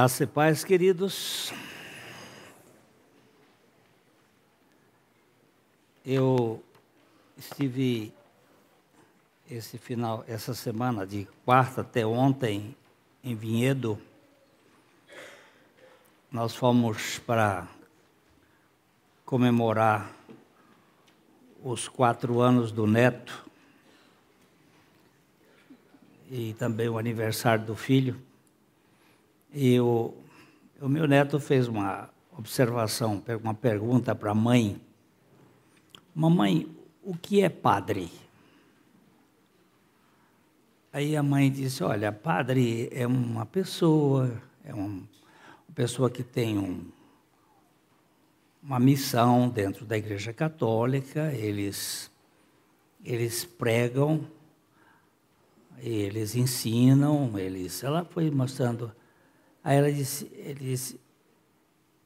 Graça e paz, queridos. Eu estive esse final, essa semana de quarta até ontem em Vinhedo. Nós fomos para comemorar os quatro anos do neto e também o aniversário do filho. E o, o meu neto fez uma observação, uma pergunta para a mãe: Mamãe, o que é padre? Aí a mãe disse: Olha, padre é uma pessoa, é uma pessoa que tem um, uma missão dentro da Igreja Católica, eles, eles pregam, eles ensinam, eles. Ela foi mostrando Aí ela disse, ele disse,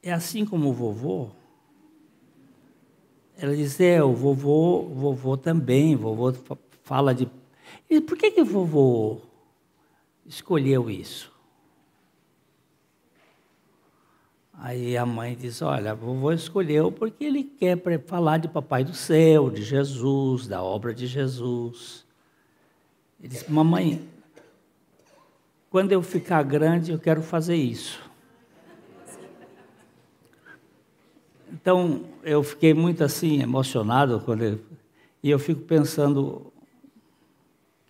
é assim como o vovô? Ela disse, é, o vovô, vovô também, vovô fala de. E por que, que o vovô escolheu isso? Aí a mãe disse, olha, o vovô escolheu porque ele quer falar de Papai do Céu, de Jesus, da obra de Jesus. Ele disse, mamãe, quando eu ficar grande, eu quero fazer isso. Então, eu fiquei muito assim, emocionado, quando eu, e eu fico pensando, o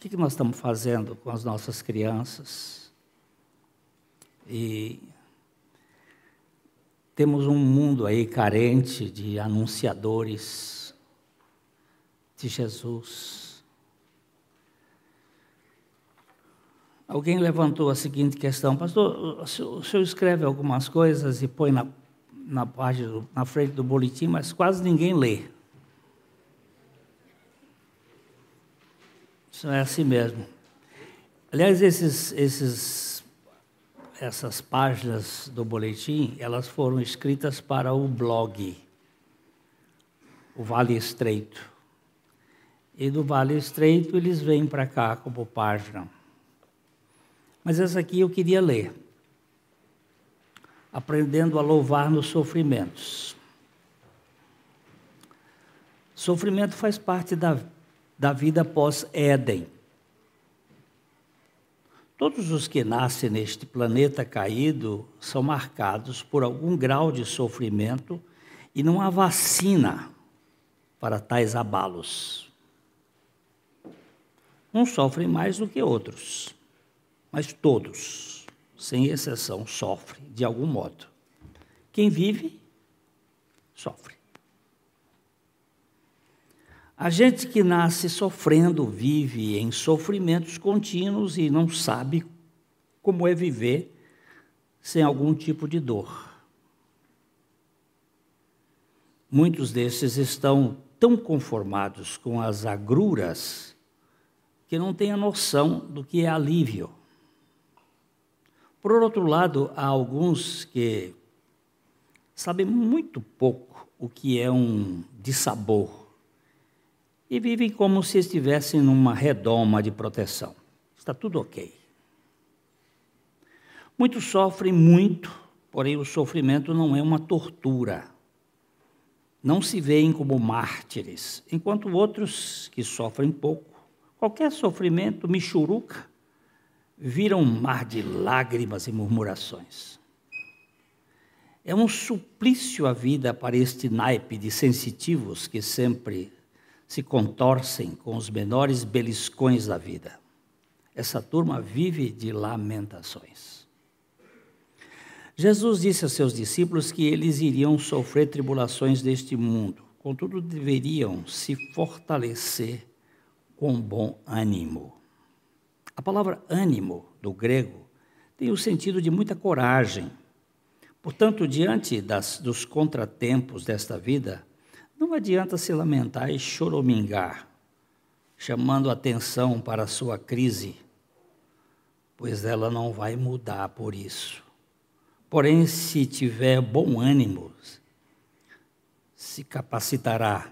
que, que nós estamos fazendo com as nossas crianças? E temos um mundo aí carente de anunciadores de Jesus. Alguém levantou a seguinte questão, pastor, o senhor escreve algumas coisas e põe na, na na frente do boletim, mas quase ninguém lê. Isso é assim mesmo. Aliás, esses, esses, essas páginas do boletim, elas foram escritas para o blog, o Vale Estreito. E do Vale Estreito eles vêm para cá como página. Mas essa aqui eu queria ler. Aprendendo a louvar nos sofrimentos. Sofrimento faz parte da, da vida pós-Éden. Todos os que nascem neste planeta caído são marcados por algum grau de sofrimento e não há vacina para tais abalos. Uns sofrem mais do que outros mas todos, sem exceção, sofrem de algum modo. Quem vive, sofre. A gente que nasce sofrendo vive em sofrimentos contínuos e não sabe como é viver sem algum tipo de dor. Muitos desses estão tão conformados com as agruras que não têm a noção do que é alívio. Por outro lado, há alguns que sabem muito pouco o que é um dissabor e vivem como se estivessem numa redoma de proteção. Está tudo ok. Muitos sofrem muito, porém o sofrimento não é uma tortura. Não se veem como mártires, enquanto outros que sofrem pouco, qualquer sofrimento, michuruca, vira um mar de lágrimas e murmurações. É um suplício a vida para este naipe de sensitivos que sempre se contorcem com os menores beliscões da vida. Essa turma vive de lamentações. Jesus disse a seus discípulos que eles iriam sofrer tribulações deste mundo, contudo deveriam se fortalecer com bom ânimo. A palavra ânimo, do grego, tem o sentido de muita coragem. Portanto, diante das, dos contratempos desta vida, não adianta se lamentar e choromingar, chamando atenção para a sua crise, pois ela não vai mudar por isso. Porém, se tiver bom ânimo, se capacitará,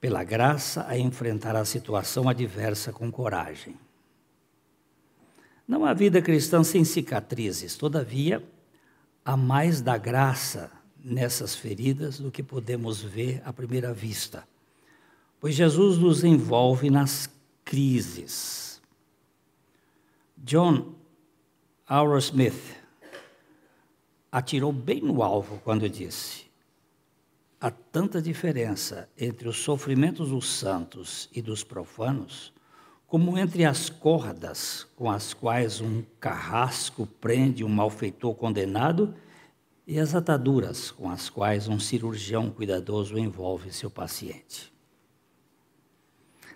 pela graça, a enfrentar a situação adversa com coragem. Não há vida cristã sem cicatrizes, todavia, há mais da graça nessas feridas do que podemos ver à primeira vista, pois Jesus nos envolve nas crises. John Smith atirou bem no alvo quando disse: há tanta diferença entre os sofrimentos dos santos e dos profanos, como entre as cordas com as quais um carrasco prende um malfeitor condenado e as ataduras com as quais um cirurgião cuidadoso envolve seu paciente.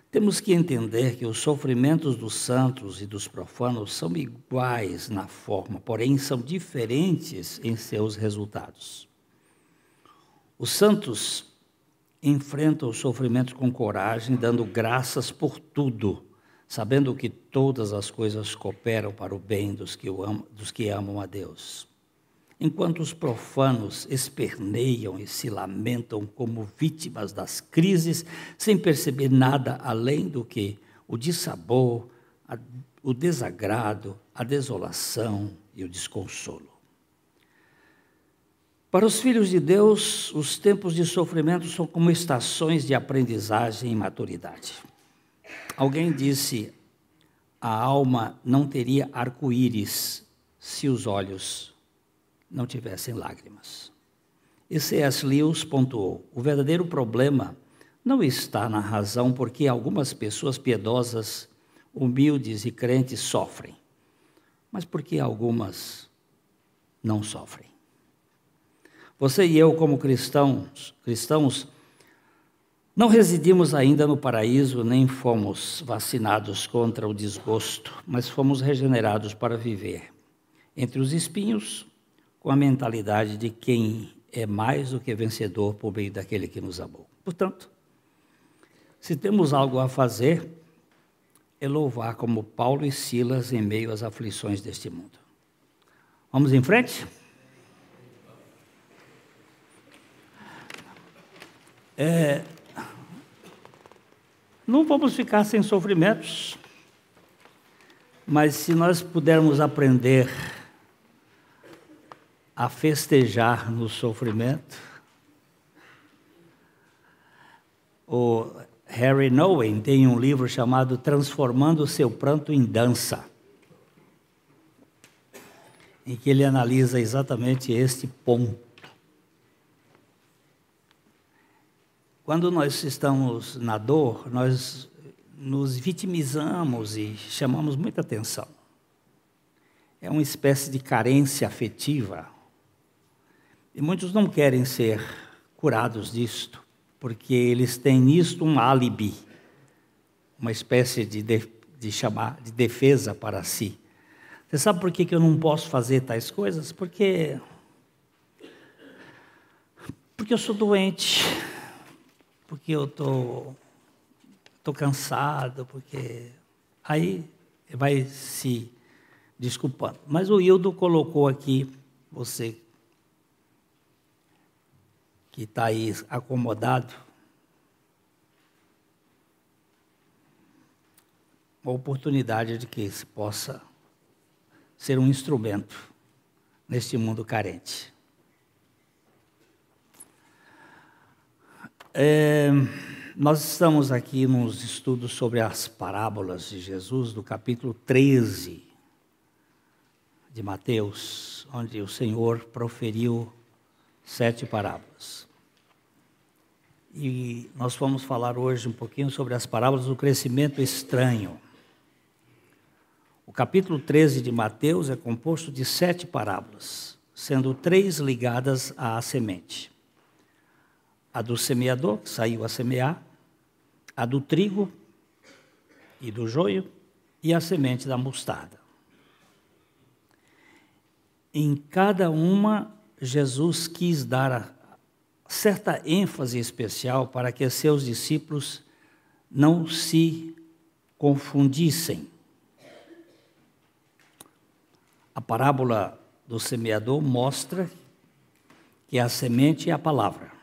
Temos que entender que os sofrimentos dos santos e dos profanos são iguais na forma, porém são diferentes em seus resultados. Os santos enfrentam os sofrimentos com coragem, dando graças por tudo, sabendo que todas as coisas cooperam para o bem dos que, amam, dos que amam a Deus. Enquanto os profanos esperneiam e se lamentam como vítimas das crises, sem perceber nada além do que o dissabor, a, o desagrado, a desolação e o desconsolo. Para os filhos de Deus, os tempos de sofrimento são como estações de aprendizagem e maturidade. Alguém disse: a alma não teria arco-íris se os olhos não tivessem lágrimas. E C.S. Lewis pontuou: o verdadeiro problema não está na razão porque algumas pessoas piedosas, humildes e crentes sofrem, mas porque algumas não sofrem. Você e eu, como cristãos, cristãos, não residimos ainda no paraíso, nem fomos vacinados contra o desgosto, mas fomos regenerados para viver entre os espinhos, com a mentalidade de quem é mais do que vencedor por meio daquele que nos amou. Portanto, se temos algo a fazer, é louvar como Paulo e Silas em meio às aflições deste mundo. Vamos em frente? É, não vamos ficar sem sofrimentos, mas se nós pudermos aprender a festejar no sofrimento, o Harry Nowen tem um livro chamado Transformando o Seu Pranto em Dança, em que ele analisa exatamente este ponto. Quando nós estamos na dor, nós nos vitimizamos e chamamos muita atenção. É uma espécie de carência afetiva. E muitos não querem ser curados disto, porque eles têm nisto um álibi, uma espécie de, de, de chamar de defesa para si. Você sabe por que, que eu não posso fazer tais coisas? Porque porque eu sou doente porque eu tô, tô cansado, porque aí vai se desculpando. Mas o Hildo colocou aqui, você que está aí acomodado, uma oportunidade de que se possa ser um instrumento neste mundo carente. É, nós estamos aqui nos estudos sobre as parábolas de Jesus, do capítulo 13 de Mateus, onde o Senhor proferiu sete parábolas. E nós vamos falar hoje um pouquinho sobre as parábolas do crescimento estranho. O capítulo 13 de Mateus é composto de sete parábolas, sendo três ligadas à semente a do semeador, que saiu a semear, a do trigo e do joio, e a semente da mostarda. Em cada uma, Jesus quis dar certa ênfase especial para que seus discípulos não se confundissem. A parábola do semeador mostra que a semente é a palavra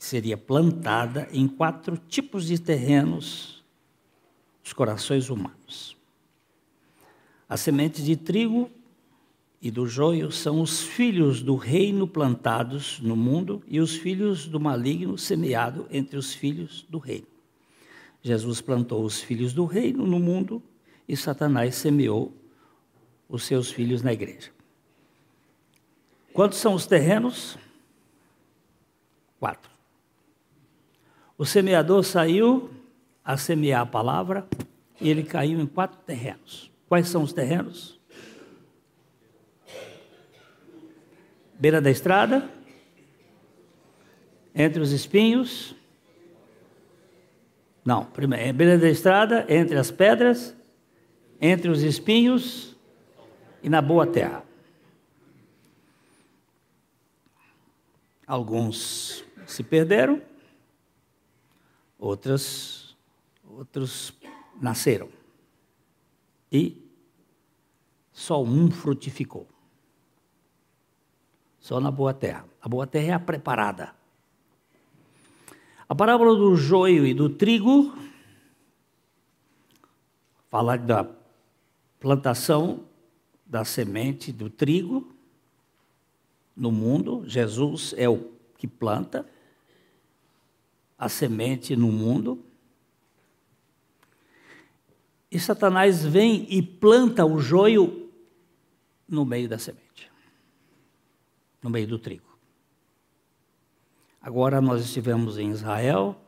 seria plantada em quatro tipos de terrenos, os corações humanos. As sementes de trigo e do joio são os filhos do reino plantados no mundo e os filhos do maligno semeado entre os filhos do reino. Jesus plantou os filhos do reino no mundo e Satanás semeou os seus filhos na igreja. Quantos são os terrenos? Quatro. O semeador saiu a semear a palavra e ele caiu em quatro terrenos. Quais são os terrenos? Beira da estrada, entre os espinhos. Não, primeiro, é beira da estrada, entre as pedras, entre os espinhos e na boa terra. Alguns se perderam, outras, outros nasceram. E só um frutificou. Só na boa terra. A boa terra é a preparada. A parábola do joio e do trigo fala da plantação da semente do trigo no mundo. Jesus é o que planta a semente no mundo. E Satanás vem e planta o joio no meio da semente, no meio do trigo. Agora nós estivemos em Israel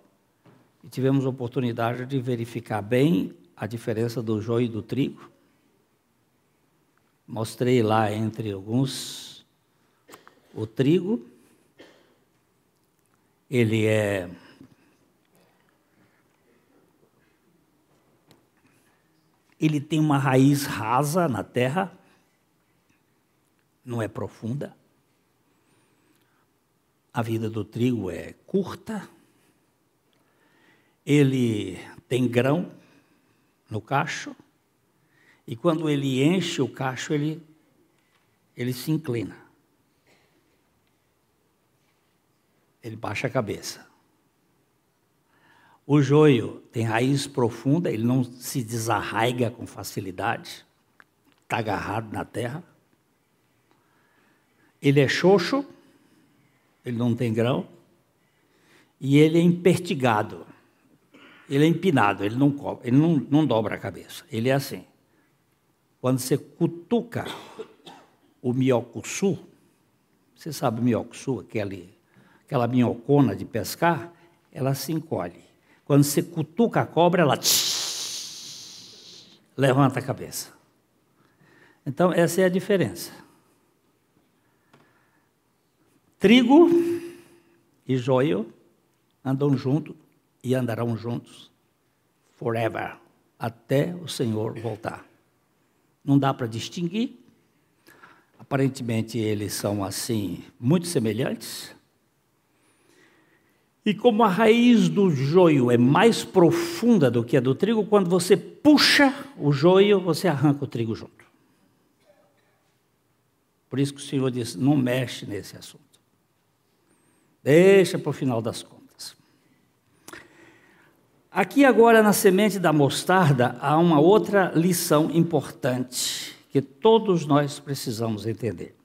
e tivemos a oportunidade de verificar bem a diferença do joio e do trigo. Mostrei lá entre alguns o trigo. Ele é ele tem uma raiz rasa na terra, não é profunda. A vida do trigo é curta, ele tem grão no cacho, e quando ele enche o cacho, ele, ele se inclina. Ele baixa a cabeça. O joio tem raiz profunda, ele não se desarraiga com facilidade, está agarrado na terra. Ele é xoxo, ele não tem grão, e ele é impertigado, ele é empinado, ele não, ele não, não dobra a cabeça, ele é assim. Quando você cutuca o minhocuçu, você sabe o minhocuçu, aquele, aquela minhocona de pescar, ela se encolhe. Quando você cutuca a cobra, ela tsh, levanta a cabeça. Então, essa é a diferença. Trigo e joio andam juntos e andarão juntos forever, até o Senhor voltar. Não dá para distinguir. Aparentemente, eles são assim, muito semelhantes e como a raiz do joio é mais profunda do que a do trigo, quando você puxa o joio, você arranca o trigo junto. Por isso que o Senhor diz: não mexe nesse assunto. Deixa para o final das contas. Aqui agora na semente da mostarda há uma outra lição importante que todos nós precisamos entender.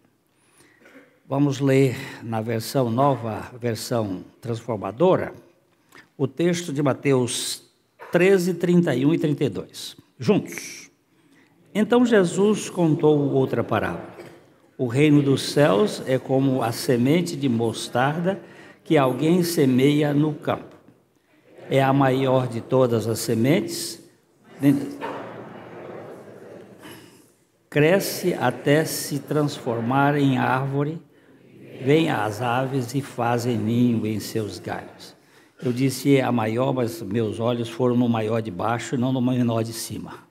Vamos ler na versão nova, versão transformadora, o texto de Mateus 13, 31 e 32. Juntos. Então Jesus contou outra parábola. O reino dos céus é como a semente de mostarda que alguém semeia no campo. É a maior de todas as sementes. Cresce até se transformar em árvore Vêm as aves e fazem ninho em seus galhos. Eu disse é a maior, mas meus olhos foram no maior de baixo e não no menor de cima.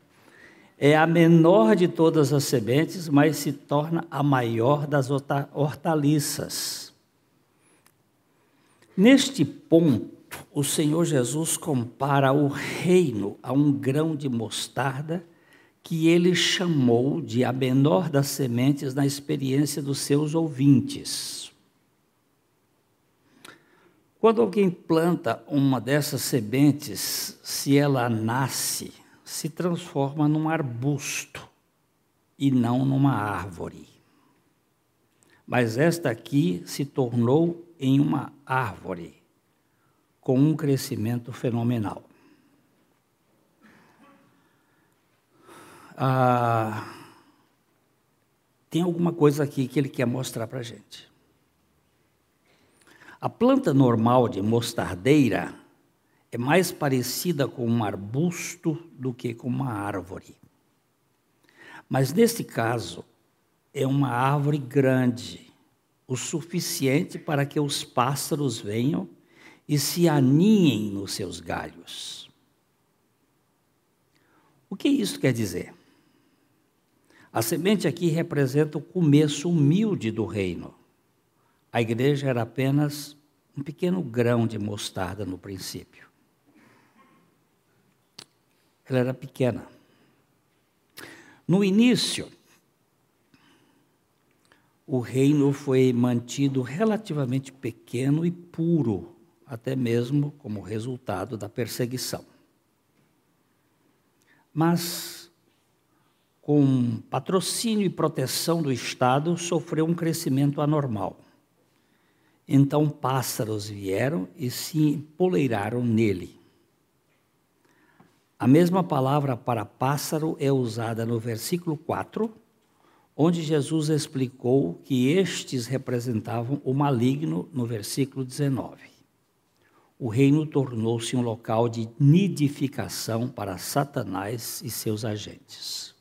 É a menor de todas as sementes, mas se torna a maior das hortaliças. Neste ponto, o Senhor Jesus compara o reino a um grão de mostarda que ele chamou de a menor das sementes na experiência dos seus ouvintes. Quando alguém planta uma dessas sementes, se ela nasce, se transforma num arbusto. e não numa árvore. Mas esta aqui se tornou em uma árvore com um crescimento fenomenal. Ah, tem alguma coisa aqui que ele quer mostrar para a gente. A planta normal de mostardeira é mais parecida com um arbusto do que com uma árvore. Mas neste caso, é uma árvore grande, o suficiente para que os pássaros venham e se aninhem nos seus galhos. O que isso quer dizer? A semente aqui representa o começo humilde do reino. A igreja era apenas um pequeno grão de mostarda no princípio. Ela era pequena. No início, o reino foi mantido relativamente pequeno e puro, até mesmo como resultado da perseguição. Mas, com patrocínio e proteção do Estado, sofreu um crescimento anormal. Então pássaros vieram e se empoleiraram nele. A mesma palavra para pássaro é usada no versículo 4, onde Jesus explicou que estes representavam o maligno no versículo 19. O reino tornou-se um local de nidificação para Satanás e seus agentes.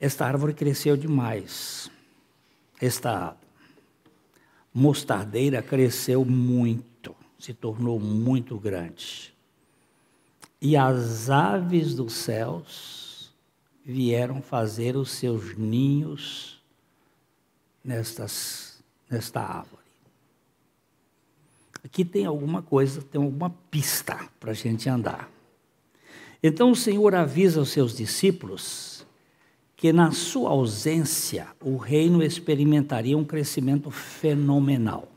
Esta árvore cresceu demais. Esta mostardeira cresceu muito, se tornou muito grande. E as aves dos céus vieram fazer os seus ninhos nestas, nesta árvore. Aqui tem alguma coisa, tem alguma pista para a gente andar. Então o Senhor avisa os seus discípulos que na sua ausência o reino experimentaria um crescimento fenomenal.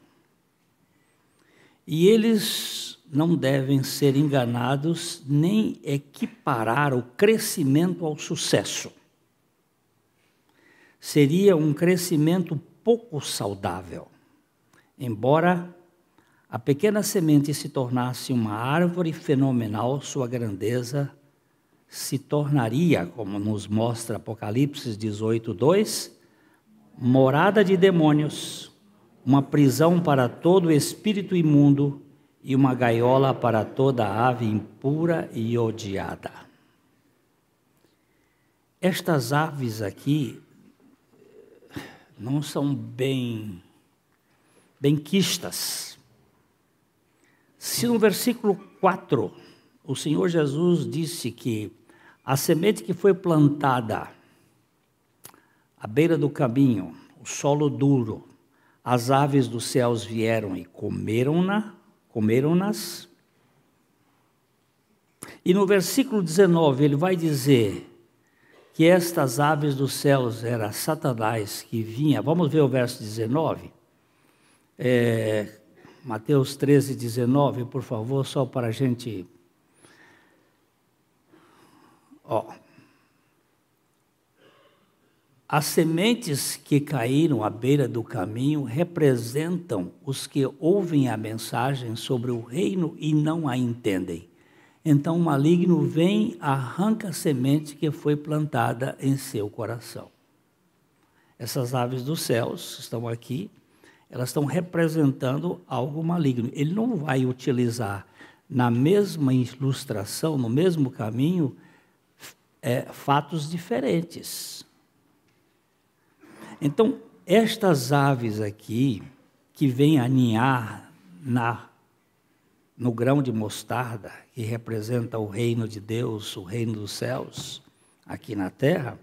E eles não devem ser enganados nem equiparar o crescimento ao sucesso. Seria um crescimento pouco saudável. Embora a pequena semente se tornasse uma árvore fenomenal, sua grandeza se tornaria, como nos mostra Apocalipse 18, 2, morada de demônios, uma prisão para todo espírito imundo e uma gaiola para toda ave impura e odiada. Estas aves aqui não são bem bem quistas. Se no versículo 4 o Senhor Jesus disse que a semente que foi plantada à beira do caminho, o solo duro, as aves dos céus vieram e comeram-na, comeram-nas. E no versículo 19 ele vai dizer que estas aves dos céus era Satanás que vinha. Vamos ver o verso 19. É, Mateus 13, 19, por favor, só para a gente Ó, as sementes que caíram à beira do caminho representam os que ouvem a mensagem sobre o reino e não a entendem. Então o maligno vem, arranca a semente que foi plantada em seu coração. Essas aves dos céus estão aqui, elas estão representando algo maligno. Ele não vai utilizar na mesma ilustração, no mesmo caminho, é, fatos diferentes. Então, estas aves aqui, que vêm aninhar na, no grão de mostarda, que representa o reino de Deus, o reino dos céus, aqui na terra,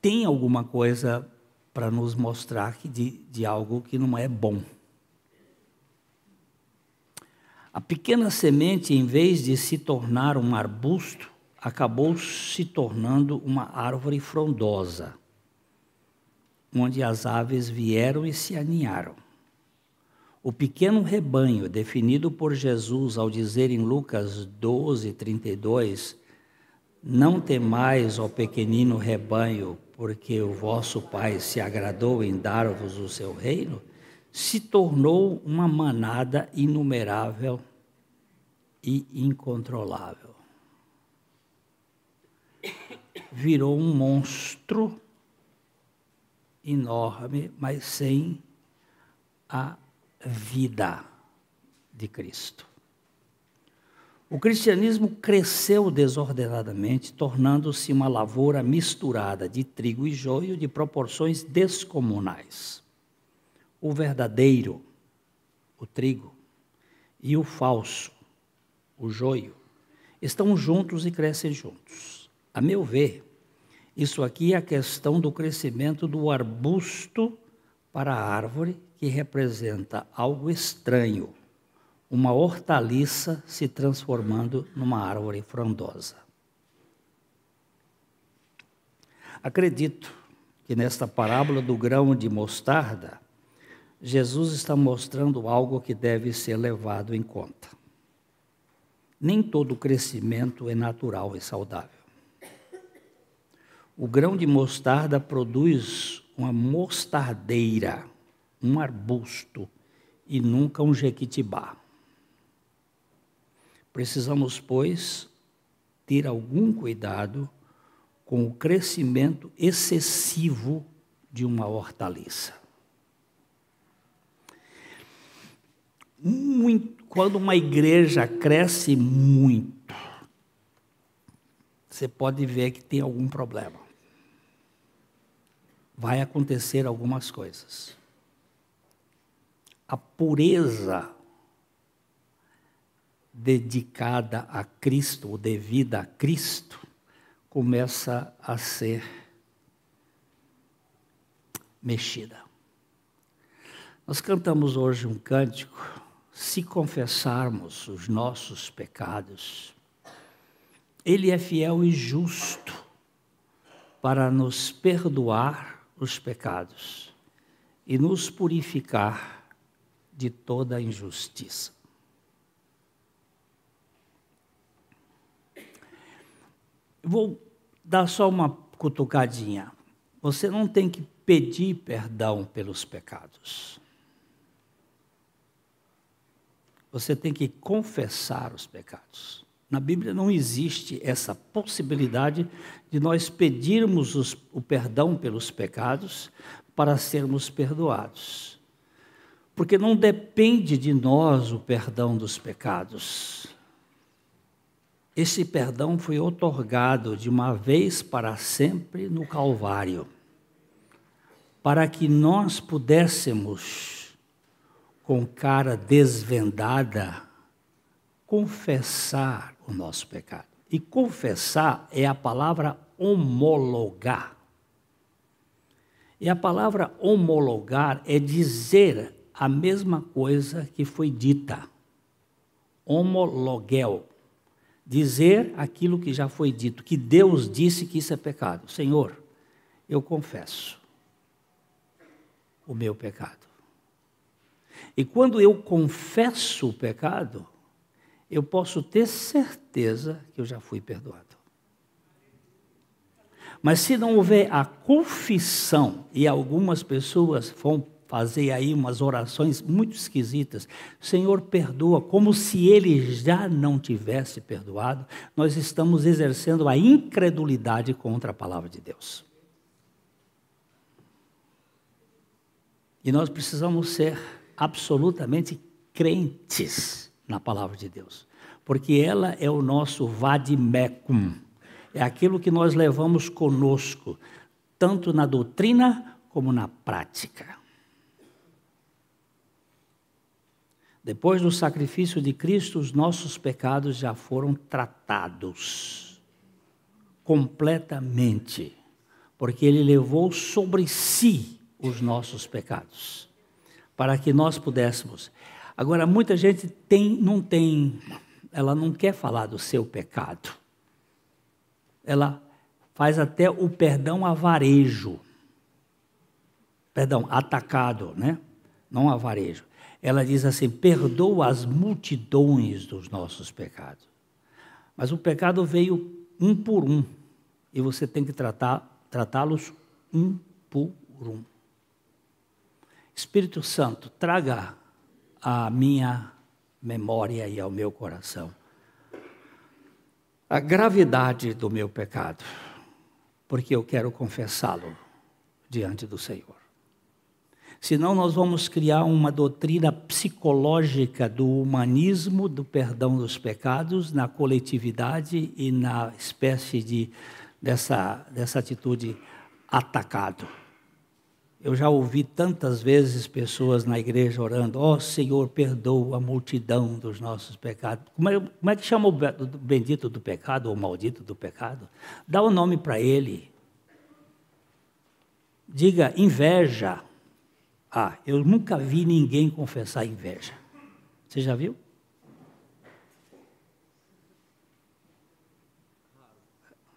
tem alguma coisa para nos mostrar de, de algo que não é bom. A pequena semente, em vez de se tornar um arbusto, acabou se tornando uma árvore frondosa, onde as aves vieram e se aninharam. O pequeno rebanho definido por Jesus ao dizer em Lucas 12, 32, Não temais, ó pequenino rebanho, porque o vosso Pai se agradou em dar-vos o seu reino, se tornou uma manada inumerável e incontrolável. Virou um monstro enorme, mas sem a vida de Cristo. O cristianismo cresceu desordenadamente, tornando-se uma lavoura misturada de trigo e joio de proporções descomunais. O verdadeiro, o trigo, e o falso, o joio, estão juntos e crescem juntos. A meu ver, isso aqui é a questão do crescimento do arbusto para a árvore, que representa algo estranho uma hortaliça se transformando numa árvore frondosa. Acredito que nesta parábola do grão de mostarda, Jesus está mostrando algo que deve ser levado em conta. Nem todo crescimento é natural e saudável. O grão de mostarda produz uma mostardeira, um arbusto, e nunca um jequitibá. Precisamos, pois, ter algum cuidado com o crescimento excessivo de uma hortaliça. Muito, quando uma igreja cresce muito, você pode ver que tem algum problema. Vai acontecer algumas coisas. A pureza dedicada a Cristo, ou devida a Cristo, começa a ser mexida. Nós cantamos hoje um cântico, se confessarmos os nossos pecados, Ele é fiel e justo para nos perdoar os pecados e nos purificar de toda injustiça. Vou dar só uma cutucadinha. Você não tem que pedir perdão pelos pecados. Você tem que confessar os pecados. Na Bíblia não existe essa possibilidade de nós pedirmos os, o perdão pelos pecados para sermos perdoados. Porque não depende de nós o perdão dos pecados. Esse perdão foi otorgado de uma vez para sempre no Calvário, para que nós pudéssemos, com cara desvendada, confessar o nosso pecado. E confessar é a palavra homologar. E a palavra homologar é dizer a mesma coisa que foi dita. Homologel dizer aquilo que já foi dito, que Deus disse que isso é pecado. Senhor, eu confesso o meu pecado. E quando eu confesso o pecado, eu posso ter certeza que eu já fui perdoado. Mas se não houver a confissão, e algumas pessoas vão fazer aí umas orações muito esquisitas. Senhor, perdoa, como se ele já não tivesse perdoado. Nós estamos exercendo a incredulidade contra a palavra de Deus. E nós precisamos ser absolutamente crentes na palavra de Deus, porque ela é o nosso vadimecum, é aquilo que nós levamos conosco, tanto na doutrina como na prática. Depois do sacrifício de Cristo, os nossos pecados já foram tratados completamente, porque Ele levou sobre si os nossos pecados, para que nós pudéssemos. Agora, muita gente tem, não tem, ela não quer falar do seu pecado. Ela faz até o perdão avarejo. Perdão, atacado, né? Não avarejo ela diz assim: perdoa as multidões dos nossos pecados. Mas o pecado veio um por um. E você tem que tratar, tratá-los um por um. Espírito Santo, traga à minha memória e ao meu coração a gravidade do meu pecado, porque eu quero confessá-lo diante do Senhor. Senão, nós vamos criar uma doutrina psicológica do humanismo, do perdão dos pecados, na coletividade e na espécie de, dessa, dessa atitude atacado. Eu já ouvi tantas vezes pessoas na igreja orando: Ó oh, Senhor, perdoa a multidão dos nossos pecados. Como é, como é que chama o bendito do pecado ou maldito do pecado? Dá o um nome para ele. Diga inveja. Ah, eu nunca vi ninguém confessar inveja. Você já viu?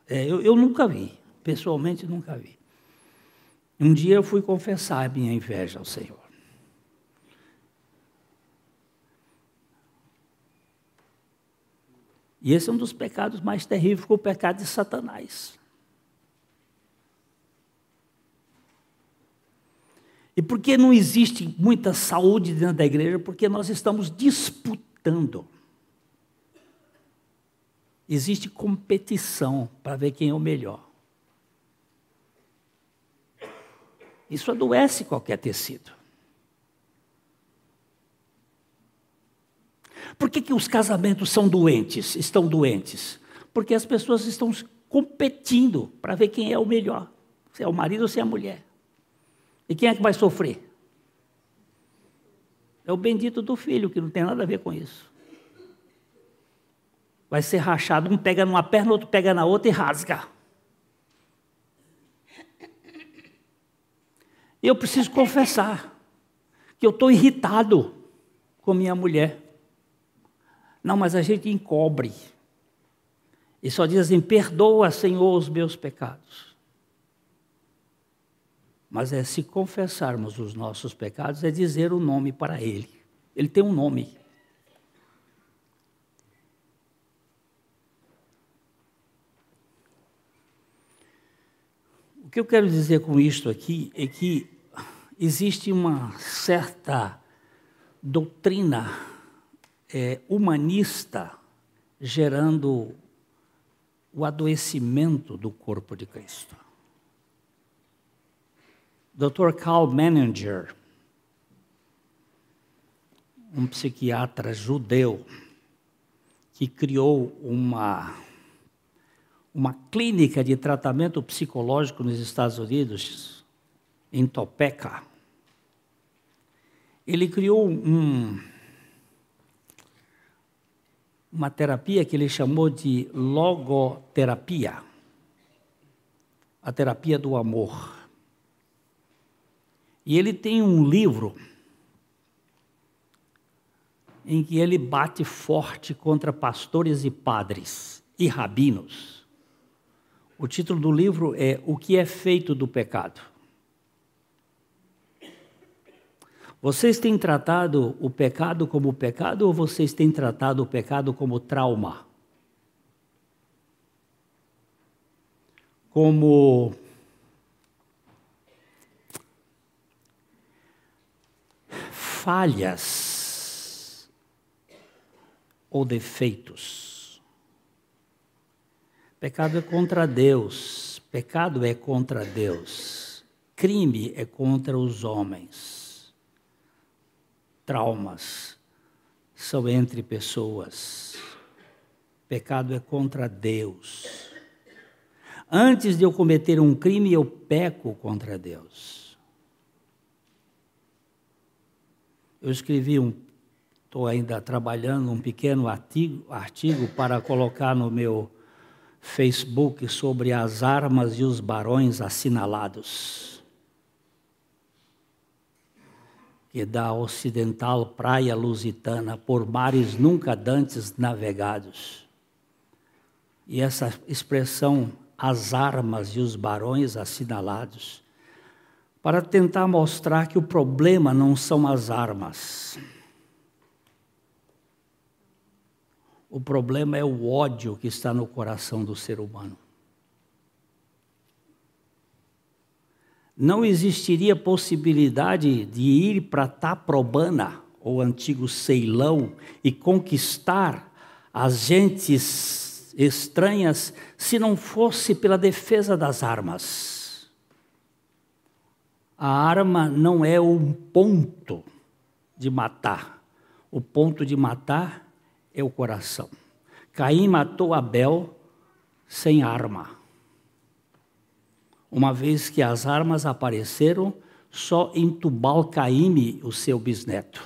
É, eu, eu nunca vi, pessoalmente nunca vi. Um dia eu fui confessar minha inveja ao Senhor. E esse é um dos pecados mais terríveis, o pecado de Satanás. E por que não existe muita saúde dentro da igreja? Porque nós estamos disputando. Existe competição para ver quem é o melhor. Isso adoece qualquer tecido. Por que, que os casamentos são doentes, estão doentes? Porque as pessoas estão competindo para ver quem é o melhor, se é o marido ou se é a mulher. E quem é que vai sofrer? É o bendito do filho, que não tem nada a ver com isso. Vai ser rachado, um pega numa perna, outro pega na outra e rasga. Eu preciso confessar que eu estou irritado com minha mulher. Não, mas a gente encobre. E só dizem: perdoa, Senhor, os meus pecados mas é se confessarmos os nossos pecados, é dizer o nome para Ele. Ele tem um nome. O que eu quero dizer com isto aqui é que existe uma certa doutrina é, humanista gerando o adoecimento do corpo de Cristo. Dr. Karl Menninger, um psiquiatra judeu, que criou uma, uma clínica de tratamento psicológico nos Estados Unidos, em Topeka. Ele criou um, uma terapia que ele chamou de logoterapia a terapia do amor. E ele tem um livro em que ele bate forte contra pastores e padres e rabinos. O título do livro é O que é feito do pecado. Vocês têm tratado o pecado como pecado ou vocês têm tratado o pecado como trauma? Como falhas ou defeitos. Pecado é contra Deus, pecado é contra Deus, crime é contra os homens, traumas são entre pessoas, pecado é contra Deus. Antes de eu cometer um crime, eu peco contra Deus. Eu escrevi um, estou ainda trabalhando um pequeno artigo, artigo para colocar no meu Facebook sobre as armas e os barões assinalados. Que da ocidental praia lusitana, por mares nunca dantes navegados. E essa expressão, as armas e os barões assinalados, para tentar mostrar que o problema não são as armas. O problema é o ódio que está no coração do ser humano. Não existiria possibilidade de ir para Taprobana, ou antigo Ceilão, e conquistar as gentes estranhas se não fosse pela defesa das armas. A arma não é um ponto de matar. O ponto de matar é o coração. Caim matou Abel sem arma. Uma vez que as armas apareceram só em Tubal-Caíme, o seu bisneto.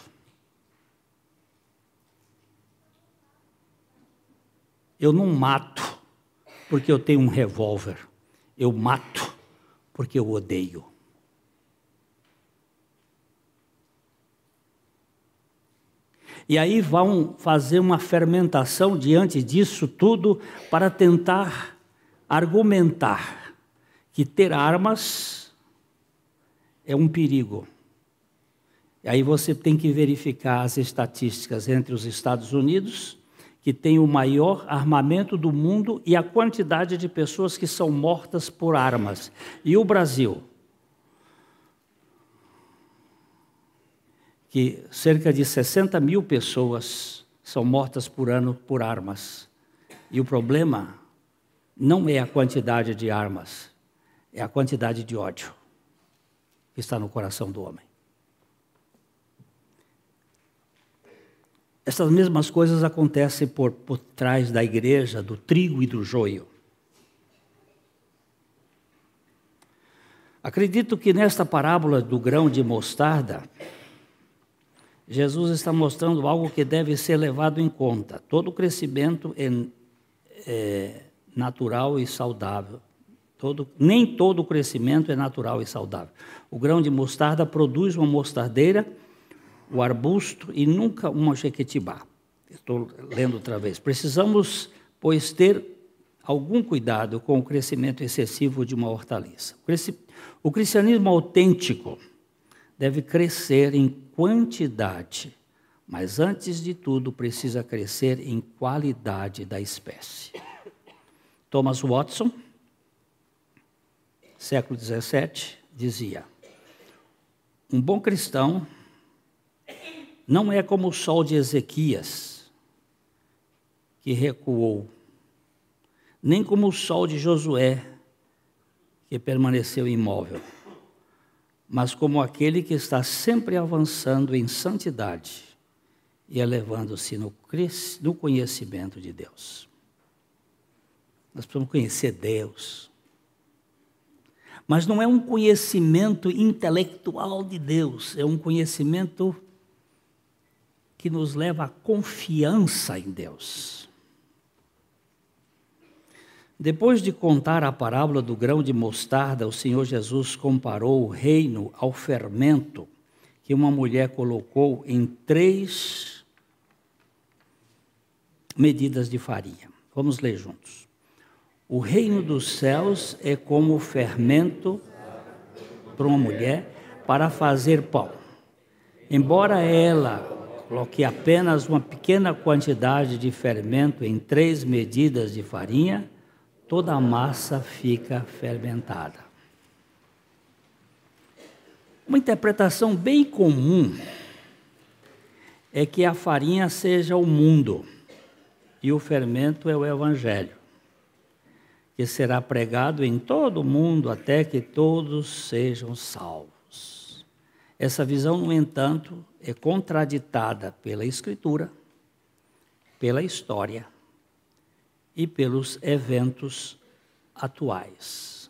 Eu não mato porque eu tenho um revólver. Eu mato porque eu odeio. E aí vão fazer uma fermentação diante disso tudo para tentar argumentar que ter armas é um perigo. E aí você tem que verificar as estatísticas entre os Estados Unidos que tem o maior armamento do mundo e a quantidade de pessoas que são mortas por armas. E o Brasil? Que cerca de 60 mil pessoas são mortas por ano por armas. E o problema não é a quantidade de armas, é a quantidade de ódio que está no coração do homem. Essas mesmas coisas acontecem por, por trás da igreja, do trigo e do joio. Acredito que nesta parábola do grão de mostarda, Jesus está mostrando algo que deve ser levado em conta. Todo crescimento é, natural e saudável. Todo, nem todo crescimento é natural e saudável. O grão de mostarda produz uma mostardeira o arbusto e nunca uma jequitibá. Estou lendo outra vez. Precisamos, pois, ter algum cuidado com o crescimento excessivo de uma hortaliça. O cristianismo autêntico deve crescer em quantidade, mas antes de tudo precisa crescer em qualidade da espécie. Thomas Watson, século XVII, dizia: um bom cristão não é como o sol de Ezequias, que recuou, nem como o sol de Josué, que permaneceu imóvel, mas como aquele que está sempre avançando em santidade e elevando-se no, no conhecimento de Deus. Nós precisamos conhecer Deus. Mas não é um conhecimento intelectual de Deus, é um conhecimento que nos leva à confiança em Deus. Depois de contar a parábola do grão de mostarda, o Senhor Jesus comparou o reino ao fermento que uma mulher colocou em três medidas de farinha. Vamos ler juntos. O reino dos céus é como fermento para uma mulher para fazer pão. Embora ela Coloque apenas uma pequena quantidade de fermento em três medidas de farinha, toda a massa fica fermentada. Uma interpretação bem comum é que a farinha seja o mundo e o fermento é o evangelho, que será pregado em todo o mundo até que todos sejam salvos. Essa visão, no entanto, é contraditada pela Escritura, pela história e pelos eventos atuais.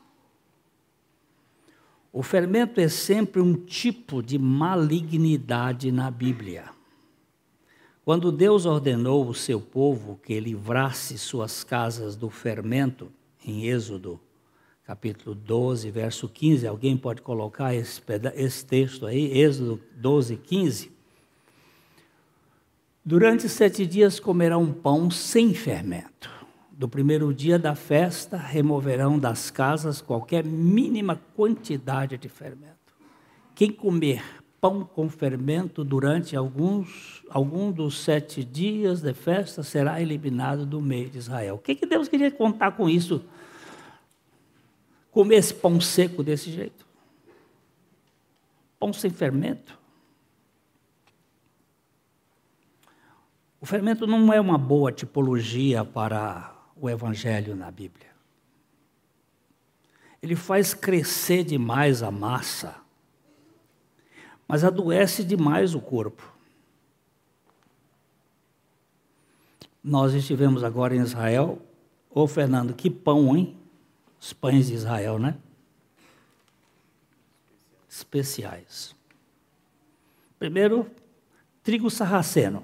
O fermento é sempre um tipo de malignidade na Bíblia. Quando Deus ordenou o seu povo que livrasse suas casas do fermento, em Êxodo capítulo 12, verso 15. Alguém pode colocar esse, esse texto aí, Êxodo 12, 15. Durante sete dias comerão um pão sem fermento. Do primeiro dia da festa, removerão das casas qualquer mínima quantidade de fermento. Quem comer pão com fermento durante alguns, algum dos sete dias de festa será eliminado do meio de Israel. O que, que Deus queria contar com isso? Comer esse pão seco desse jeito? Pão sem fermento? O fermento não é uma boa tipologia para o evangelho na Bíblia. Ele faz crescer demais a massa, mas adoece demais o corpo. Nós estivemos agora em Israel. Ô Fernando, que pão, hein? Os pães de Israel, né? Especiais. Primeiro, trigo sarraceno.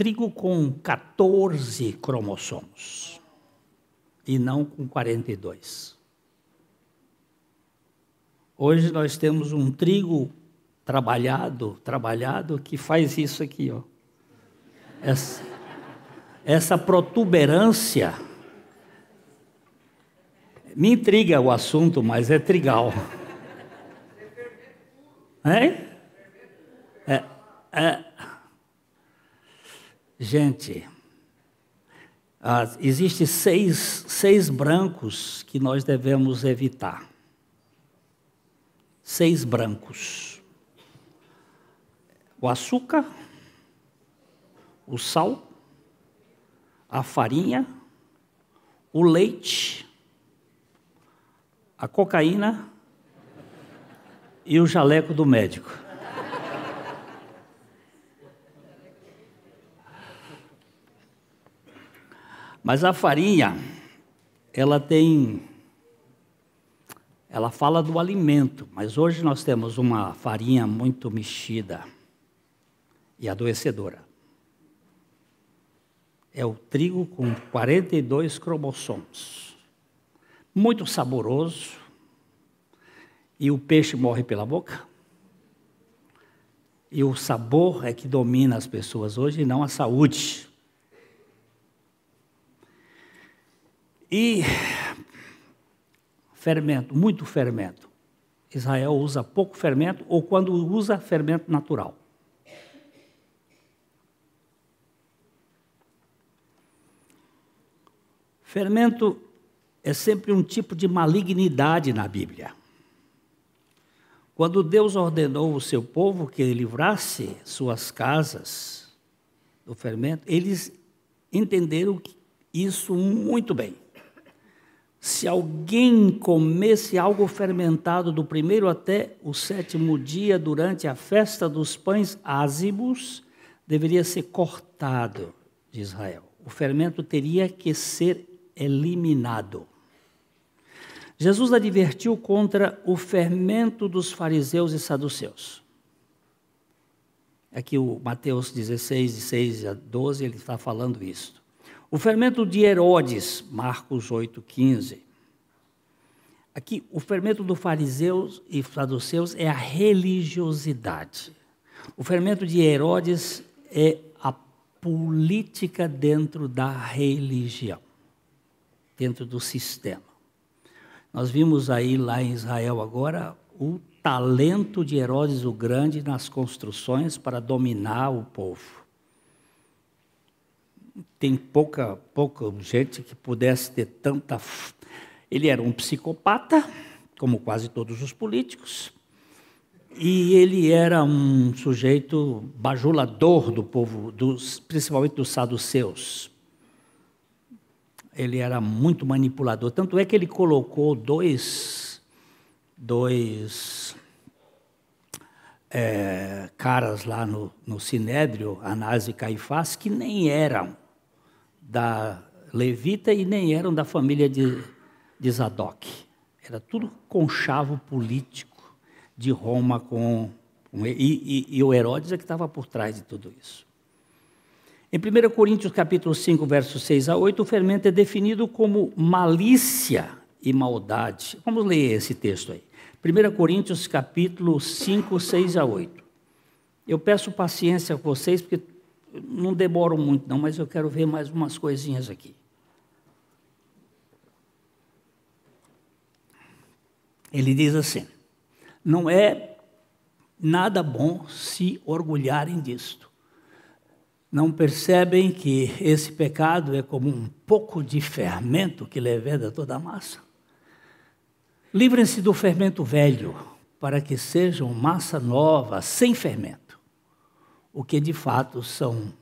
trigo com 14 cromossomos e não com 42. Hoje nós temos um trigo trabalhado, trabalhado que faz isso aqui, ó. Essa, essa protuberância me intriga o assunto, mas é trigal. É? É, Gente, ah, existem seis, seis brancos que nós devemos evitar. Seis brancos: o açúcar, o sal, a farinha, o leite, a cocaína e o jaleco do médico. Mas a farinha, ela tem. Ela fala do alimento, mas hoje nós temos uma farinha muito mexida e adoecedora. É o trigo com 42 cromossomos. Muito saboroso. E o peixe morre pela boca. E o sabor é que domina as pessoas hoje e não a saúde. E fermento, muito fermento. Israel usa pouco fermento ou quando usa fermento natural. Fermento é sempre um tipo de malignidade na Bíblia. Quando Deus ordenou o seu povo que livrasse suas casas do fermento, eles entenderam isso muito bem se alguém comesse algo fermentado do primeiro até o sétimo dia durante a festa dos pães ázimos, deveria ser cortado de Israel. O fermento teria que ser eliminado. Jesus advertiu contra o fermento dos fariseus e saduceus. Aqui o Mateus 16, de 6 a 12, ele está falando isso. O fermento de Herodes, Marcos 8,15. Aqui, o fermento do fariseus e saduceus é a religiosidade. O fermento de Herodes é a política dentro da religião, dentro do sistema. Nós vimos aí lá em Israel agora o talento de Herodes o Grande nas construções para dominar o povo tem pouca, pouca gente que pudesse ter tanta. Ele era um psicopata, como quase todos os políticos, e ele era um sujeito bajulador do povo, dos, principalmente dos saduceus. Ele era muito manipulador. Tanto é que ele colocou dois, dois é, caras lá no, no Sinédrio, Anás e Caifás, que nem eram da levita e nem eram da família de, de Zadok. Era tudo conchavo político de Roma com, com e, e, e, o Herodes é que estava por trás de tudo isso. Em 1 Coríntios capítulo 5, versos 6 a 8, o fermento é definido como malícia e maldade. Vamos ler esse texto aí. 1 Coríntios capítulo 5, 6 a 8. Eu peço paciência a vocês, porque não demoro muito, não, mas eu quero ver mais umas coisinhas aqui. Ele diz assim: não é nada bom se orgulharem disto. Não percebem que esse pecado é como um pouco de fermento que leveda toda a massa? Livrem-se do fermento velho, para que sejam massa nova, sem fermento, o que de fato são.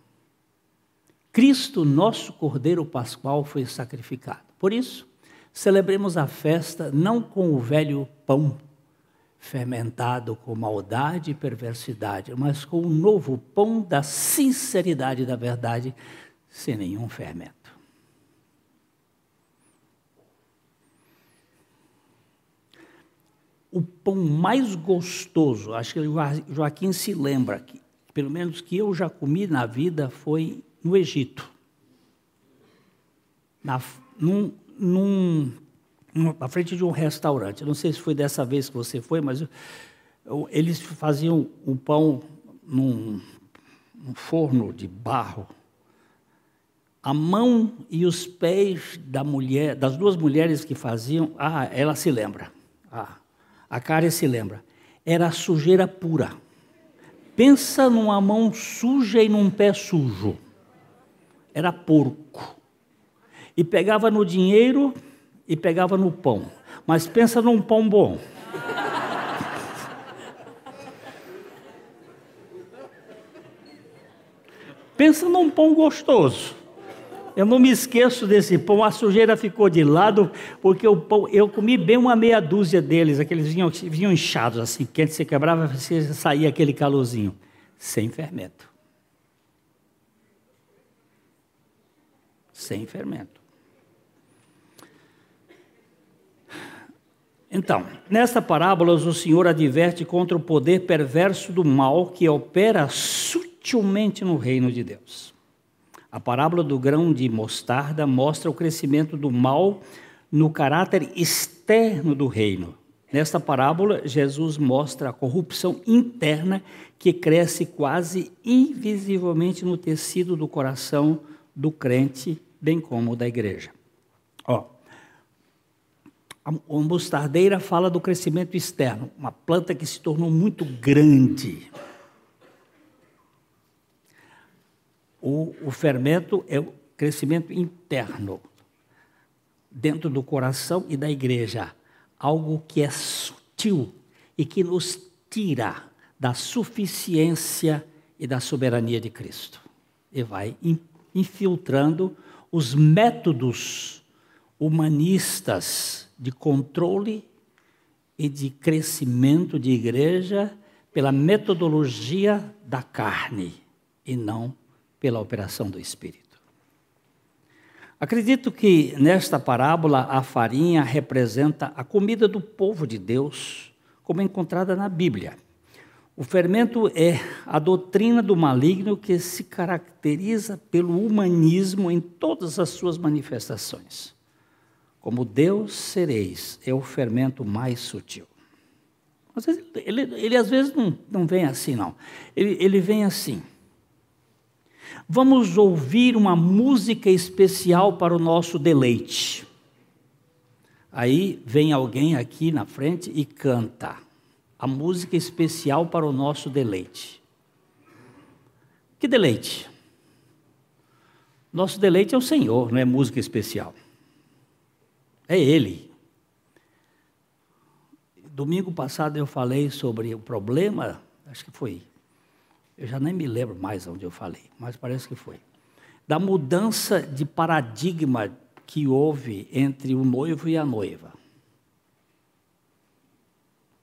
Cristo, nosso Cordeiro Pascual, foi sacrificado. Por isso, celebremos a festa não com o velho pão fermentado com maldade e perversidade, mas com o novo pão da sinceridade da verdade, sem nenhum fermento. O pão mais gostoso, acho que Joaquim se lembra, que, pelo menos que eu já comi na vida, foi no Egito. Na, num, num na frente de um restaurante. Não sei se foi dessa vez que você foi, mas eu, eu, eles faziam o pão num, num forno de barro. A mão e os pés da mulher, das duas mulheres que faziam, ah, ela se lembra. Ah, a Karen se lembra. Era sujeira pura. Pensa numa mão suja e num pé sujo. Era porco. E pegava no dinheiro e pegava no pão. Mas pensa num pão bom. pensa num pão gostoso. Eu não me esqueço desse pão, a sujeira ficou de lado, porque o pão, eu comi bem uma meia dúzia deles, aqueles vinham, vinham inchados assim, quente você quebrava, saía aquele calorzinho, sem fermento. Sem fermento. Então, nesta parábola, o Senhor adverte contra o poder perverso do mal que opera sutilmente no reino de Deus. A parábola do grão de mostarda mostra o crescimento do mal no caráter externo do reino. Nesta parábola, Jesus mostra a corrupção interna que cresce quase invisivelmente no tecido do coração do crente, bem como da igreja. Ó, a mostardeira fala do crescimento externo, uma planta que se tornou muito grande. O, o fermento é o crescimento interno, dentro do coração e da igreja. Algo que é sutil e que nos tira da suficiência e da soberania de Cristo. E vai infiltrando os métodos humanistas de controle e de crescimento de igreja pela metodologia da carne e não pela operação do Espírito. Acredito que nesta parábola a farinha representa a comida do povo de Deus, como encontrada na Bíblia. O fermento é a doutrina do maligno que se caracteriza pelo humanismo em todas as suas manifestações. Como Deus sereis, é o fermento mais sutil. Às vezes, ele, ele, às vezes não, não vem assim, não. Ele, ele vem assim. Vamos ouvir uma música especial para o nosso deleite. Aí vem alguém aqui na frente e canta a música especial para o nosso deleite. Que deleite? Nosso deleite é o Senhor, não é música especial. É Ele. Domingo passado eu falei sobre o problema, acho que foi, eu já nem me lembro mais onde eu falei, mas parece que foi, da mudança de paradigma que houve entre o noivo e a noiva.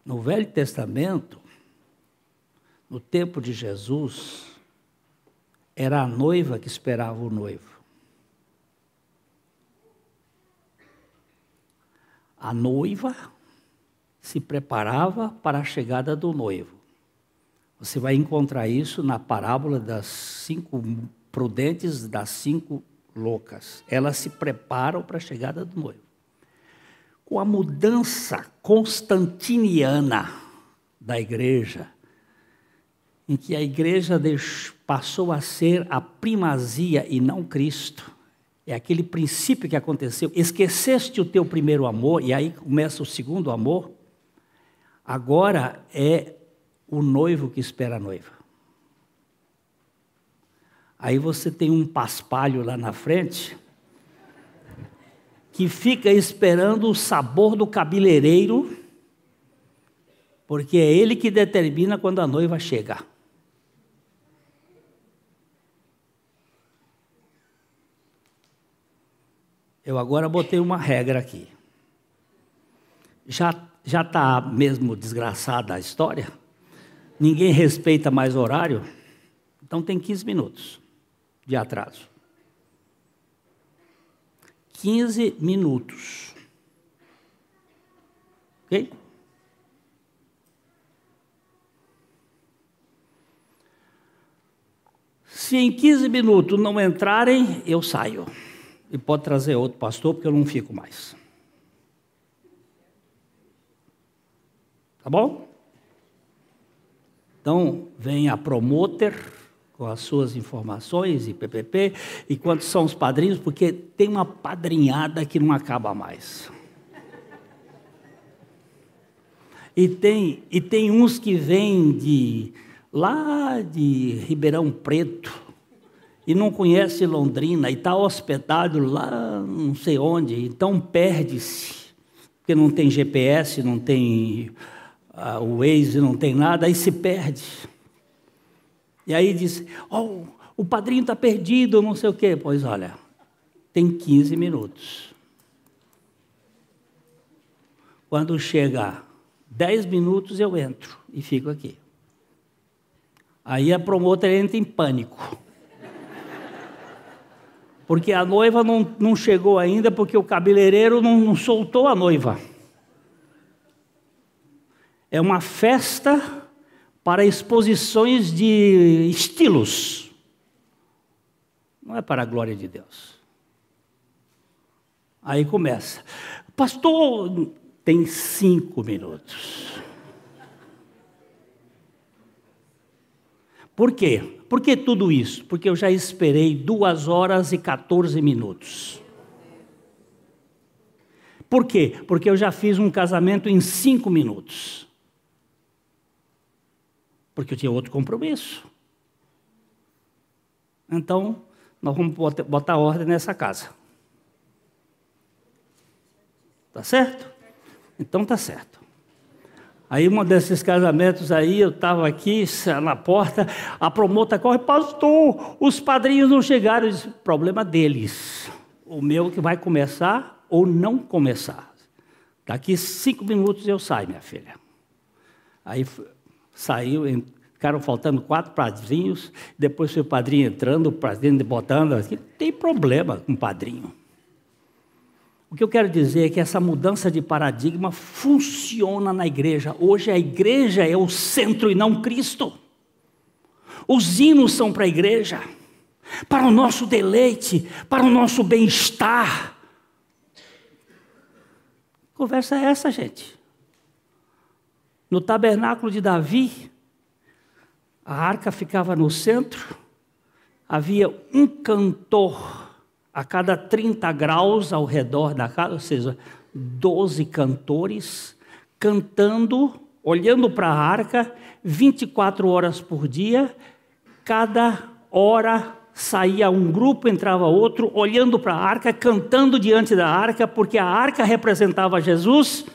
No Velho Testamento, no tempo de Jesus, era a noiva que esperava o noivo. a noiva se preparava para a chegada do noivo. Você vai encontrar isso na parábola das cinco prudentes, das cinco loucas. Elas se preparam para a chegada do noivo. Com a mudança constantiniana da igreja, em que a igreja passou a ser a primazia e não Cristo, é aquele princípio que aconteceu. Esqueceste o teu primeiro amor, e aí começa o segundo amor. Agora é o noivo que espera a noiva. Aí você tem um paspalho lá na frente que fica esperando o sabor do cabeleireiro, porque é ele que determina quando a noiva chega. Eu agora botei uma regra aqui. Já já está mesmo desgraçada a história? Ninguém respeita mais o horário? Então tem 15 minutos de atraso. 15 minutos. Ok? Se em 15 minutos não entrarem, eu saio. E pode trazer outro pastor, porque eu não fico mais. Tá bom? Então, vem a promoter com as suas informações e PPP, e quantos são os padrinhos, porque tem uma padrinhada que não acaba mais. E tem, e tem uns que vêm de lá de Ribeirão Preto e não conhece Londrina e está hospedado lá não sei onde, então perde-se, porque não tem GPS, não tem uh, o Waze, não tem nada, aí se perde. E aí diz: oh, o padrinho está perdido, não sei o quê. Pois olha, tem 15 minutos. Quando chega 10 minutos, eu entro e fico aqui. Aí a promotora entra em pânico. Porque a noiva não, não chegou ainda, porque o cabeleireiro não, não soltou a noiva. É uma festa para exposições de estilos. Não é para a glória de Deus. Aí começa. Pastor, tem cinco minutos. Por quê? Por que tudo isso? Porque eu já esperei duas horas e 14 minutos. Por quê? Porque eu já fiz um casamento em cinco minutos porque eu tinha outro compromisso. Então, nós vamos botar ordem nessa casa. Tá certo? Então tá certo. Aí, um desses casamentos aí, eu estava aqui na porta, a promota corre, pastor, os padrinhos não chegaram. Eu disse, problema deles. O meu que vai começar ou não começar. Daqui cinco minutos eu saio, minha filha. Aí saiu, ficaram faltando quatro padrinhos, depois foi o padrinho entrando, o padrinho botando, aqui, tem problema com padrinho. O que eu quero dizer é que essa mudança de paradigma funciona na igreja. Hoje a igreja é o centro e não Cristo. Os hinos são para a igreja, para o nosso deleite, para o nosso bem-estar. Conversa é essa, gente. No tabernáculo de Davi, a arca ficava no centro, havia um cantor a cada 30 graus ao redor da casa, ou seja, 12 cantores, cantando, olhando para a arca, 24 horas por dia, cada hora saía um grupo, entrava outro, olhando para a arca, cantando diante da arca, porque a arca representava Jesus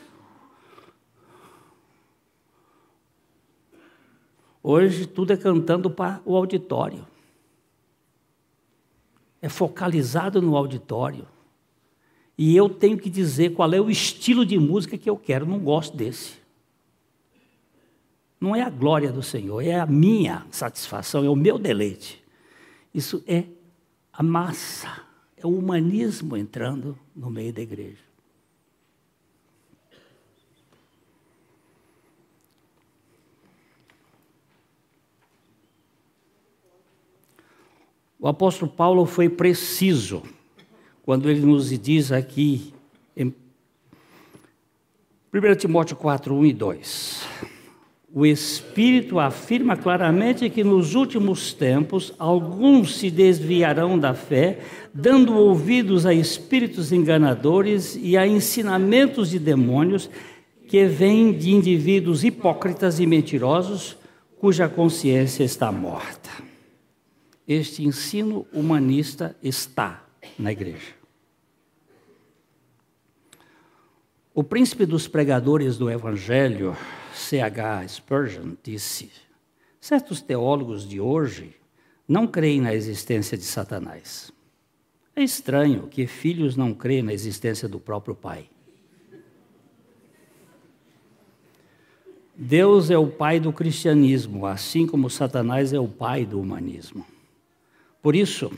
Hoje tudo é cantando para o auditório. É focalizado no auditório. E eu tenho que dizer qual é o estilo de música que eu quero, não gosto desse. Não é a glória do Senhor, é a minha satisfação, é o meu deleite. Isso é a massa, é o humanismo entrando no meio da igreja. O apóstolo Paulo foi preciso quando ele nos diz aqui em 1 Timóteo 4, 1 e 2. O Espírito afirma claramente que nos últimos tempos alguns se desviarão da fé, dando ouvidos a espíritos enganadores e a ensinamentos de demônios que vem de indivíduos hipócritas e mentirosos cuja consciência está morta. Este ensino humanista está na igreja. O príncipe dos pregadores do Evangelho, C.H. Spurgeon, disse: certos teólogos de hoje não creem na existência de Satanás. É estranho que filhos não creem na existência do próprio pai. Deus é o pai do cristianismo, assim como Satanás é o pai do humanismo. Por isso,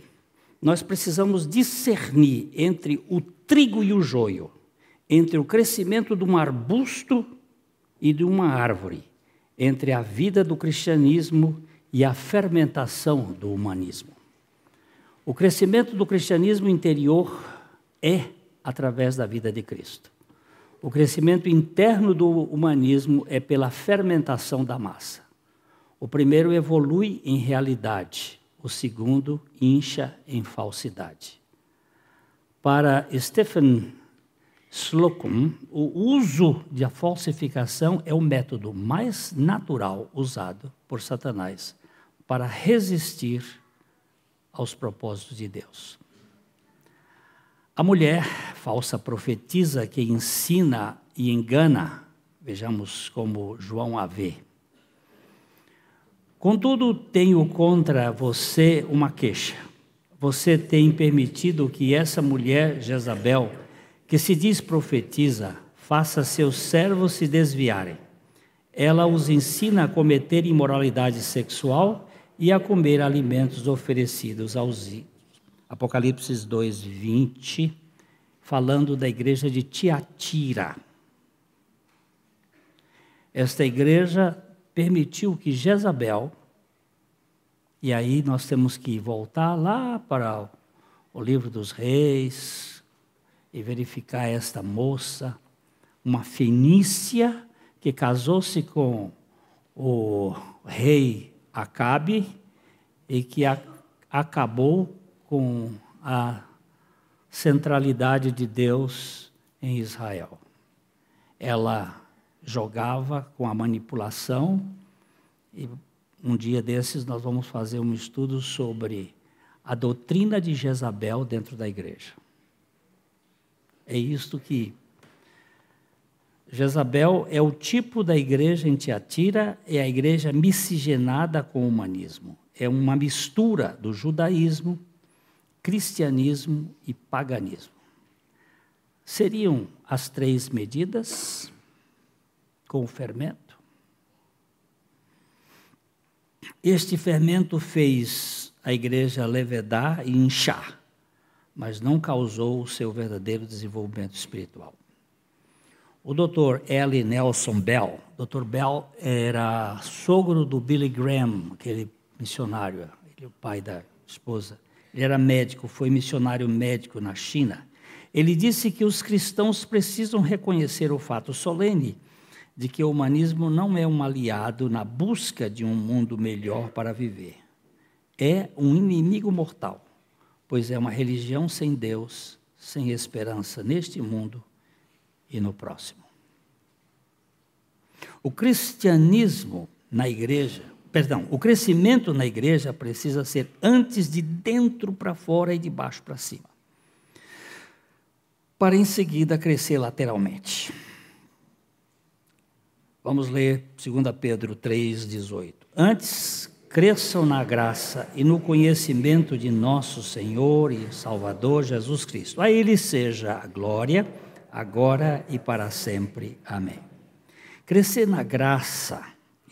nós precisamos discernir entre o trigo e o joio, entre o crescimento de um arbusto e de uma árvore, entre a vida do cristianismo e a fermentação do humanismo. O crescimento do cristianismo interior é através da vida de Cristo. O crescimento interno do humanismo é pela fermentação da massa. O primeiro evolui em realidade, o segundo incha em falsidade. Para Stephen Slocum, o uso da falsificação é o método mais natural usado por Satanás para resistir aos propósitos de Deus. A mulher falsa profetiza que ensina e engana, vejamos como João a vê. Contudo, tenho contra você uma queixa. Você tem permitido que essa mulher, Jezabel, que se diz profetiza, faça seus servos se desviarem. Ela os ensina a cometer imoralidade sexual e a comer alimentos oferecidos aos ídolos Apocalipse 2, 20, falando da igreja de Tiatira. Esta igreja permitiu que Jezabel, e aí nós temos que voltar lá para o livro dos reis e verificar esta moça, uma fenícia que casou-se com o rei Acabe e que a, acabou com a centralidade de Deus em Israel. Ela jogava com a manipulação e um dia desses nós vamos fazer um estudo sobre a doutrina de Jezabel dentro da igreja. É isto que Jezabel é o tipo da igreja em Tiatira, é a igreja miscigenada com o humanismo. É uma mistura do judaísmo cristianismo e paganismo. Seriam as três medidas com o fermento? Este fermento fez a igreja levedar e inchar, mas não causou o seu verdadeiro desenvolvimento espiritual. O Dr. L. Nelson Bell, Dr. Bell era sogro do Billy Graham, aquele missionário, ele é o pai da esposa ele era médico, foi missionário médico na China. Ele disse que os cristãos precisam reconhecer o fato solene de que o humanismo não é um aliado na busca de um mundo melhor para viver. É um inimigo mortal, pois é uma religião sem Deus, sem esperança neste mundo e no próximo. O cristianismo na igreja perdão, o crescimento na igreja precisa ser antes de dentro para fora e de baixo para cima. Para em seguida crescer lateralmente. Vamos ler 2 Pedro 3,18. Antes cresçam na graça e no conhecimento de nosso Senhor e Salvador Jesus Cristo. A Ele seja a glória, agora e para sempre. Amém. Crescer na graça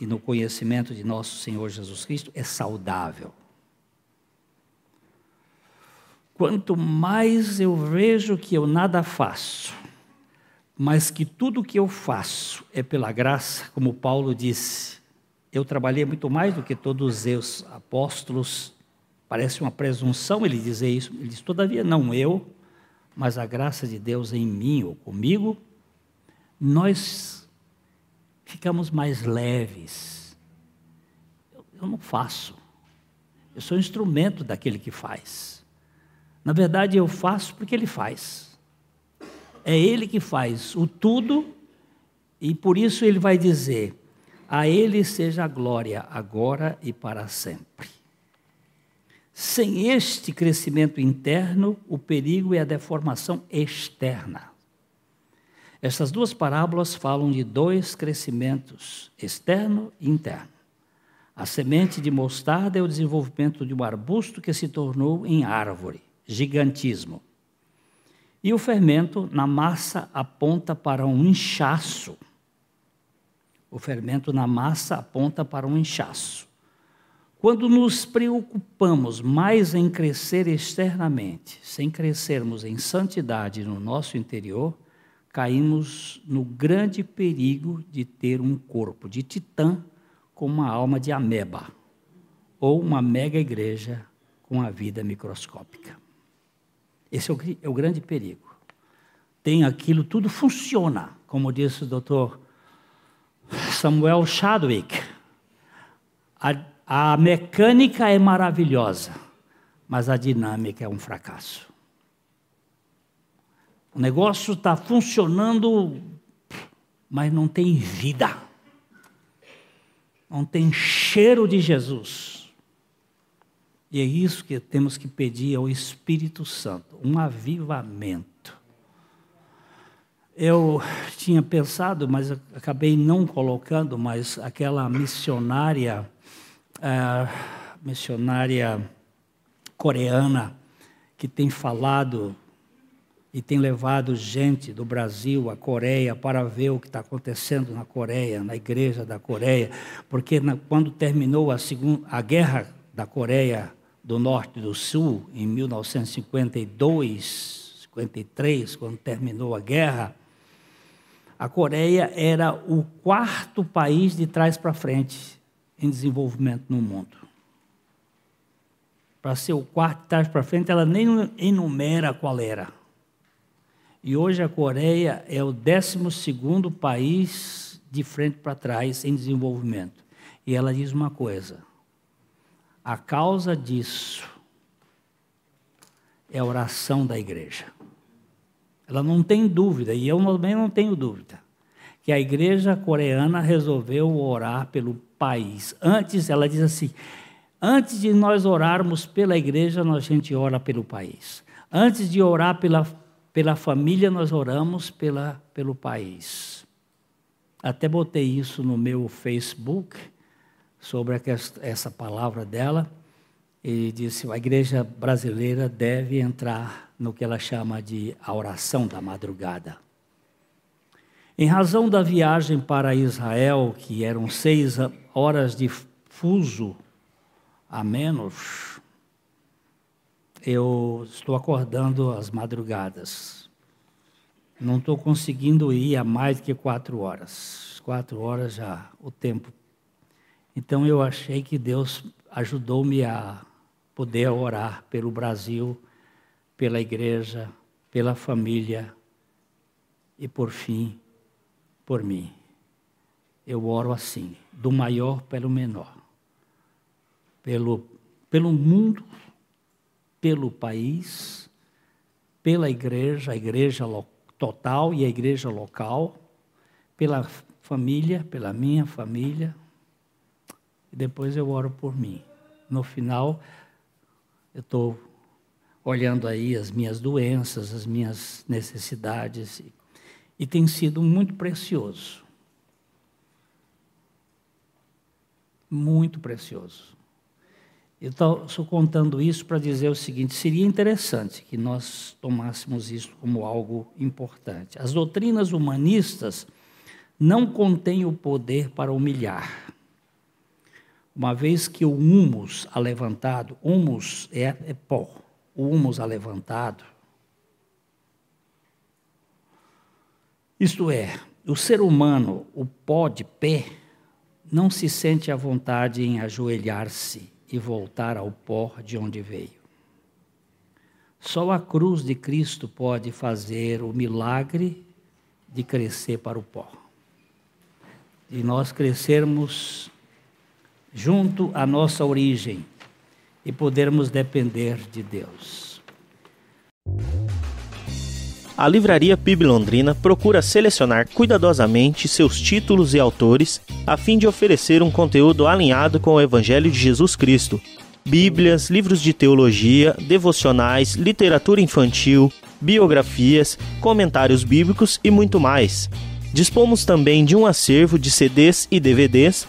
e no conhecimento de nosso Senhor Jesus Cristo é saudável. Quanto mais eu vejo que eu nada faço, mas que tudo que eu faço é pela graça, como Paulo disse, eu trabalhei muito mais do que todos os apóstolos. Parece uma presunção ele dizer isso. Ele diz, todavia, não eu, mas a graça de Deus em mim ou comigo, nós ficamos mais leves. Eu, eu não faço. Eu sou instrumento daquele que faz. Na verdade, eu faço porque ele faz. É ele que faz o tudo E por isso ele vai dizer: A ele seja a glória, agora e para sempre. Sem este crescimento interno, o perigo é a deformação externa. Essas duas parábolas falam de dois crescimentos, externo e interno. A semente de mostarda é o desenvolvimento de um arbusto que se tornou em árvore, gigantismo. E o fermento na massa aponta para um inchaço. O fermento na massa aponta para um inchaço. Quando nos preocupamos mais em crescer externamente, sem crescermos em santidade no nosso interior, caímos no grande perigo de ter um corpo de titã com uma alma de ameba, ou uma mega igreja com a vida microscópica. Esse é o, é o grande perigo. Tem aquilo, tudo funciona, como disse o doutor Samuel Chadwick. A a mecânica é maravilhosa, mas a dinâmica é um fracasso. O negócio está funcionando, mas não tem vida. Não tem cheiro de Jesus. E é isso que temos que pedir ao Espírito Santo, um avivamento. Eu tinha pensado, mas acabei não colocando, mas aquela missionária a missionária coreana que tem falado e tem levado gente do Brasil à Coreia para ver o que está acontecendo na Coreia, na igreja da Coreia, porque na, quando terminou a, segunda, a guerra da Coreia do Norte e do Sul, em 1952, 53, quando terminou a guerra, a Coreia era o quarto país de trás para frente em desenvolvimento no mundo. Para ser o quarto trás para frente, ela nem enumera qual era. E hoje a Coreia é o 12 país de frente para trás em desenvolvimento. E ela diz uma coisa: a causa disso é a oração da igreja. Ela não tem dúvida, e eu também não tenho dúvida, que a igreja coreana resolveu orar pelo país. Antes, ela diz assim: antes de nós orarmos pela igreja, a gente ora pelo país. Antes de orar pela, pela família, nós oramos pela, pelo país. Até botei isso no meu Facebook, sobre essa palavra dela, e disse: a igreja brasileira deve entrar no que ela chama de a oração da madrugada. Em razão da viagem para Israel, que eram seis horas de fuso a menos, eu estou acordando às madrugadas. Não estou conseguindo ir a mais que quatro horas. Quatro horas já, o tempo. Então eu achei que Deus ajudou-me a poder orar pelo Brasil, pela igreja, pela família e, por fim, por mim. Eu oro assim, do maior pelo menor. Pelo, pelo mundo, pelo país, pela igreja, a igreja total e a igreja local, pela família, pela minha família. E depois eu oro por mim. No final, eu estou olhando aí as minhas doenças, as minhas necessidades e tem sido muito precioso. Muito precioso. Eu estou contando isso para dizer o seguinte: seria interessante que nós tomássemos isso como algo importante. As doutrinas humanistas não contêm o poder para humilhar. Uma vez que o humus alevantado, humus é, é pó, o humus alevantado Isto é, o ser humano, o pó de pé, não se sente à vontade em ajoelhar-se e voltar ao pó de onde veio. Só a cruz de Cristo pode fazer o milagre de crescer para o pó. De nós crescermos junto à nossa origem e podermos depender de Deus. a Livraria PIB Londrina procura selecionar cuidadosamente seus títulos e autores a fim de oferecer um conteúdo alinhado com o Evangelho de Jesus Cristo. Bíblias, livros de teologia, devocionais, literatura infantil, biografias, comentários bíblicos e muito mais. Dispomos também de um acervo de CDs e DVDs